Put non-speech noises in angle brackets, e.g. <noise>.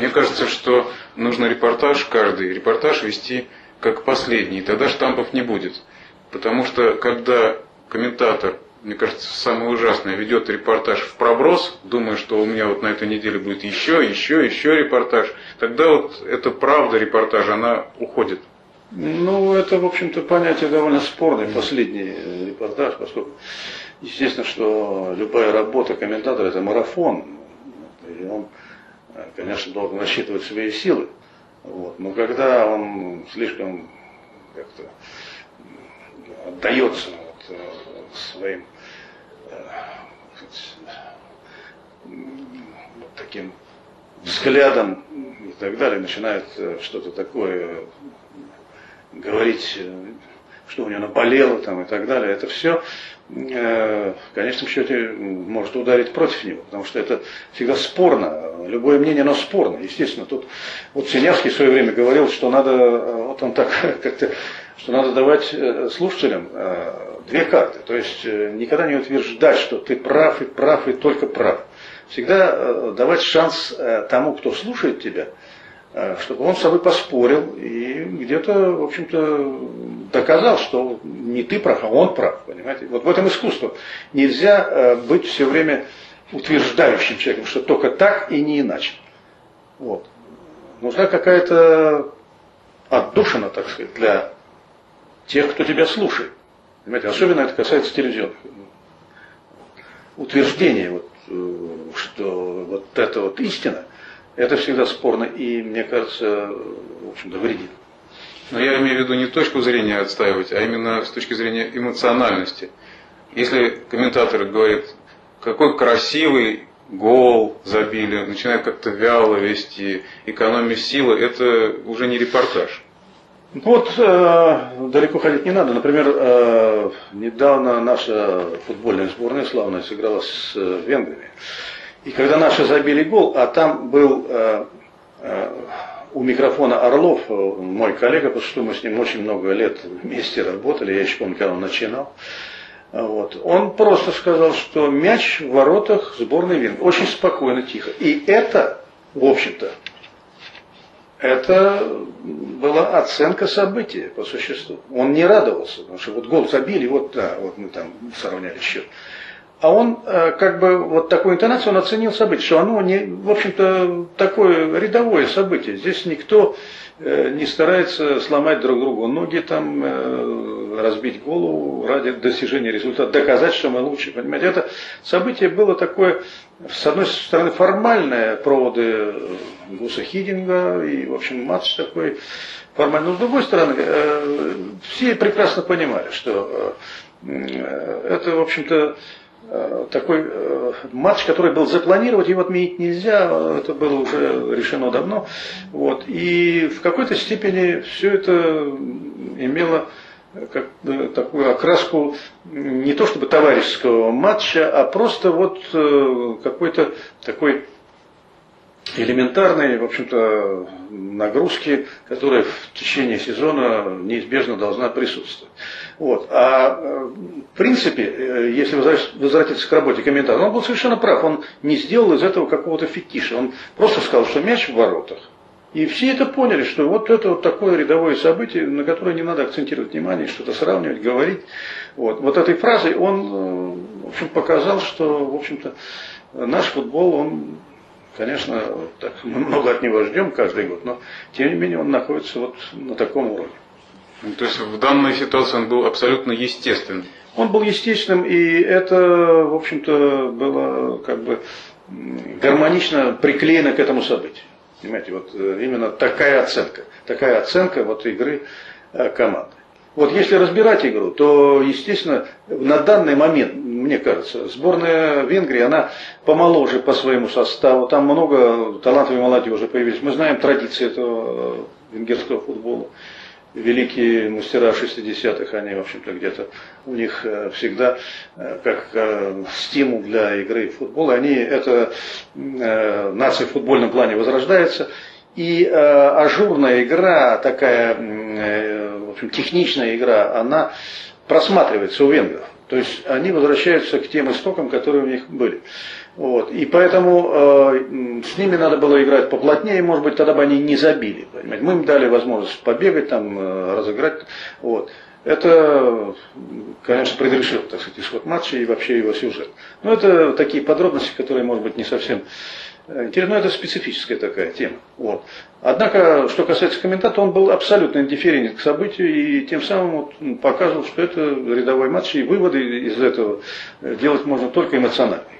Мне кажется, что нужно репортаж каждый, репортаж вести как последний, тогда штампов не будет. Потому что когда комментатор, мне кажется, самое ужасное, ведет репортаж в проброс, думая, что у меня вот на этой неделе будет еще, еще, еще репортаж, тогда вот эта правда репортажа, она уходит. Ну, это, в общем-то, понятие довольно спорное, последний репортаж, поскольку, естественно, что любая работа комментатора – это марафон, и он, конечно, должен рассчитывать свои силы. Вот. Но когда он слишком как-то отдается вот, э, своим э, вот таким взглядом и так далее, начинает э, что-то такое говорить, что у него наболело там и так далее, это все в конечном счете может ударить против него, потому что это всегда спорно, любое мнение, оно спорно, естественно. Тут вот Синявский в свое время говорил, что надо, вот он так <laughs> как-то, что надо давать слушателям две карты, то есть никогда не утверждать, что ты прав и прав и только прав. Всегда давать шанс тому, кто слушает тебя, чтобы он с собой поспорил и где-то, в общем-то, доказал, что не ты прав, а он прав, понимаете? Вот в этом искусство. Нельзя э, быть все время утверждающим человеком, что только так и не иначе. Вот. Нужна какая-то отдушина, так сказать, для тех, кто тебя слушает. Понимаете, особенно это касается телевизионных. Утверждение, вот, э, что вот это вот истина, это всегда спорно и, мне кажется, в общем-то, вредит. Но я имею в виду не точку зрения отстаивать, а именно с точки зрения эмоциональности. Если комментатор говорит, какой красивый гол забили, начинает как-то вяло вести, экономия силы, это уже не репортаж. Вот э, далеко ходить не надо. Например, э, недавно наша футбольная сборная славная сыграла с э, венграми. И когда наши забили гол, а там был э, э, у микрофона Орлов, э, мой коллега, потому что мы с ним очень много лет вместе работали, я еще помню, когда он начинал. Вот. Он просто сказал, что мяч в воротах сборной Венгрии. Очень спокойно, тихо. И это, в общем-то, это была оценка события по существу. Он не радовался, потому что вот гол забили, вот да, вот мы там сравняли счет. А он э, как бы вот такую интонацию он оценил событие, что оно не, в общем-то, такое рядовое событие. Здесь никто э, не старается сломать друг другу ноги, там, э, разбить голову ради достижения результата, доказать, что мы лучше. Понимаете, это событие было такое, с одной стороны, формальное, проводы Гуса Хидинга, и, в общем, матч такой формальный. Но, с другой стороны, все прекрасно понимали, что это, в общем-то, такой э, матч, который был запланировать, его отменить нельзя, это было уже решено давно. Вот. И в какой-то степени все это имело как, такую окраску не то чтобы товарищеского матча, а просто вот э, какой-то такой элементарной, в общем-то, нагрузки, которая в течение сезона неизбежно должна присутствовать. Вот. А в принципе, э, если возвратиться к работе комментатора, он был совершенно прав. Он не сделал из этого какого-то фетиша. Он просто сказал, что мяч в воротах. И все это поняли, что вот это вот такое рядовое событие, на которое не надо акцентировать внимание, что-то сравнивать, говорить. Вот, вот этой фразой он э, в общем, показал, что в общем-то, наш футбол, он Конечно, так, мы много от него ждем каждый год, но тем не менее он находится вот на таком уровне. Ну, то есть в данной ситуации он был абсолютно естественным. Он был естественным, и это, в общем-то, было как бы гармонично приклеено к этому событию. Понимаете, вот э, именно такая оценка, такая оценка вот игры э, команды. Вот если разбирать игру, то, естественно, на данный момент, мне кажется, сборная Венгрии, она помоложе по своему составу. Там много талантов и молодежи появились. Мы знаем традиции этого э, венгерского футбола. Великие мастера 60-х, они, в общем-то, где-то у них э, всегда э, как стимул для игры в футбол. Они, это нация в футбольном плане возрождается. И э, ажурная игра, такая, э, в общем, техничная игра, она просматривается у венгров. То есть они возвращаются к тем истокам, которые у них были. Вот. И поэтому э, с ними надо было играть поплотнее, может быть, тогда бы они не забили. Понимаете? Мы им дали возможность побегать, там, э, разыграть. Вот. Это, конечно, предрешил, так сказать, исход матча и вообще его сюжет. Но это такие подробности, которые, может быть, не совсем э, интересны, но это специфическая такая тема. Вот. Однако, что касается комментатора, он был абсолютно индифферентен к событию и тем самым вот показывал, что это рядовой матч, и выводы из этого делать можно только эмоциональные.